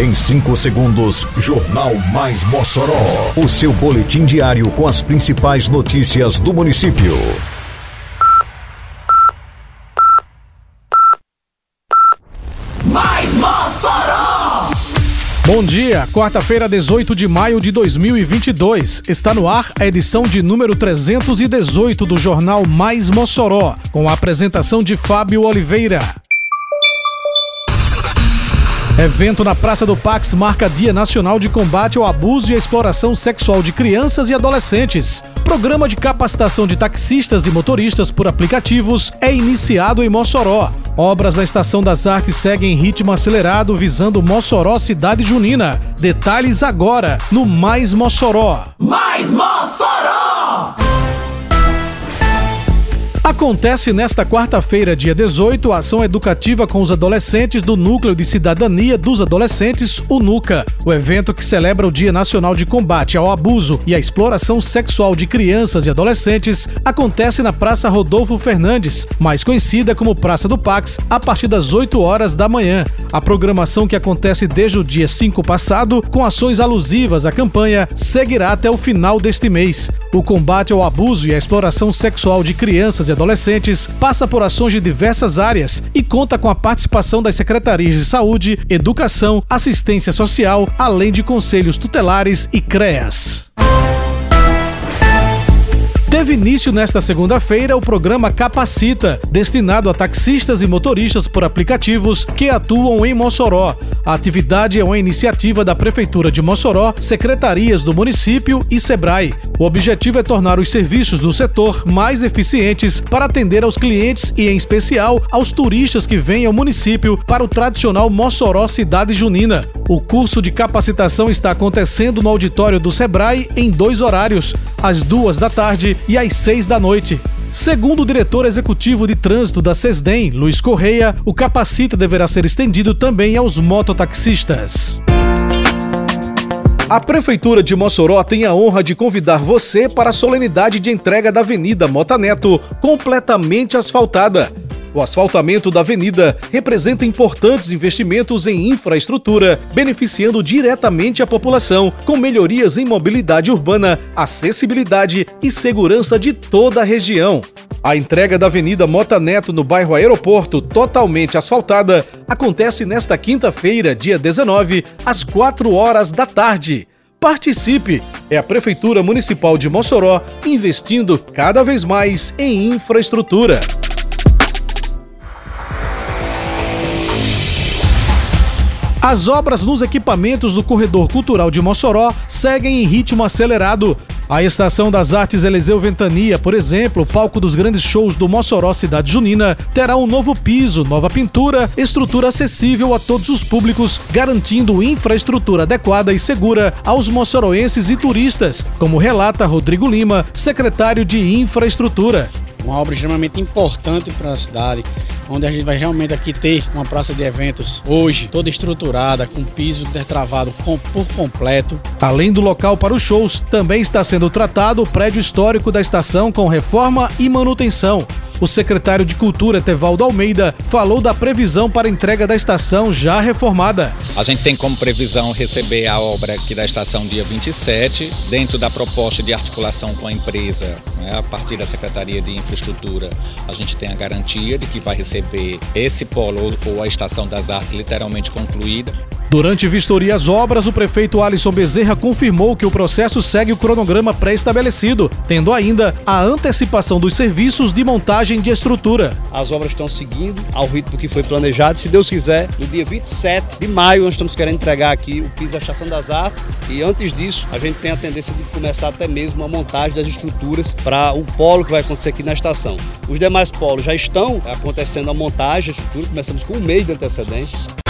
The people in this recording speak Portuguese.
Em 5 segundos, Jornal Mais Mossoró. O seu boletim diário com as principais notícias do município. Mais Mossoró! Bom dia, quarta-feira, 18 de maio de 2022. Está no ar a edição de número 318 do Jornal Mais Mossoró, com a apresentação de Fábio Oliveira. Evento na Praça do Pax marca Dia Nacional de Combate ao Abuso e à Exploração Sexual de Crianças e Adolescentes. Programa de capacitação de taxistas e motoristas por aplicativos é iniciado em Mossoró. Obras na Estação das Artes seguem em ritmo acelerado visando Mossoró Cidade Junina. Detalhes agora no Mais Mossoró. Mais Mossoró! Acontece nesta quarta-feira, dia 18, a ação educativa com os adolescentes do Núcleo de Cidadania dos Adolescentes, o NUCA. O evento que celebra o Dia Nacional de Combate ao Abuso e à Exploração Sexual de Crianças e Adolescentes acontece na Praça Rodolfo Fernandes, mais conhecida como Praça do Pax, a partir das 8 horas da manhã. A programação que acontece desde o dia 5 passado, com ações alusivas à campanha, seguirá até o final deste mês. O combate ao abuso e à exploração sexual de crianças e adolescentes passa por ações de diversas áreas e conta com a participação das secretarias de saúde, educação, assistência social, além de conselhos tutelares e CREAS. Teve início nesta segunda-feira o programa Capacita, destinado a taxistas e motoristas por aplicativos que atuam em Mossoró. A atividade é uma iniciativa da Prefeitura de Mossoró, secretarias do município e Sebrae. O objetivo é tornar os serviços do setor mais eficientes para atender aos clientes e, em especial, aos turistas que vêm ao município para o tradicional Mossoró Cidade Junina. O curso de capacitação está acontecendo no auditório do Sebrae em dois horários, às duas da tarde e às seis da noite. Segundo o diretor executivo de trânsito da SESDEM, Luiz Correia, o capacita deverá ser estendido também aos mototaxistas. A Prefeitura de Mossoró tem a honra de convidar você para a solenidade de entrega da Avenida Mota Neto, completamente asfaltada. O asfaltamento da avenida representa importantes investimentos em infraestrutura, beneficiando diretamente a população, com melhorias em mobilidade urbana, acessibilidade e segurança de toda a região. A entrega da Avenida Mota Neto no bairro Aeroporto, totalmente asfaltada, acontece nesta quinta-feira, dia 19, às 4 horas da tarde. Participe! É a Prefeitura Municipal de Mossoró investindo cada vez mais em infraestrutura. As obras nos equipamentos do Corredor Cultural de Mossoró seguem em ritmo acelerado. A Estação das Artes Eliseu Ventania, por exemplo, palco dos grandes shows do Mossoró Cidade Junina, terá um novo piso, nova pintura, estrutura acessível a todos os públicos, garantindo infraestrutura adequada e segura aos moçoroenses e turistas, como relata Rodrigo Lima, secretário de Infraestrutura uma obra extremamente importante para a cidade, onde a gente vai realmente aqui ter uma praça de eventos hoje toda estruturada, com piso dertravado com, por completo. Além do local para os shows, também está sendo tratado o prédio histórico da estação com reforma e manutenção. O secretário de Cultura, Tevaldo Almeida, falou da previsão para a entrega da estação já reformada. A gente tem como previsão receber a obra aqui da estação dia 27, dentro da proposta de articulação com a empresa, né, a partir da Secretaria de Infraestrutura, a gente tem a garantia de que vai receber esse polo ou a estação das artes literalmente concluída. Durante vistoria às obras, o prefeito Alisson Bezerra confirmou que o processo segue o cronograma pré-estabelecido, tendo ainda a antecipação dos serviços de montagem de estrutura. As obras estão seguindo ao ritmo que foi planejado. Se Deus quiser, no dia 27 de maio, nós estamos querendo entregar aqui o piso da Estação das Artes. E antes disso, a gente tem a tendência de começar até mesmo a montagem das estruturas para o polo que vai acontecer aqui na estação. Os demais polos já estão acontecendo a montagem, a estrutura, começamos com um mês de antecedência.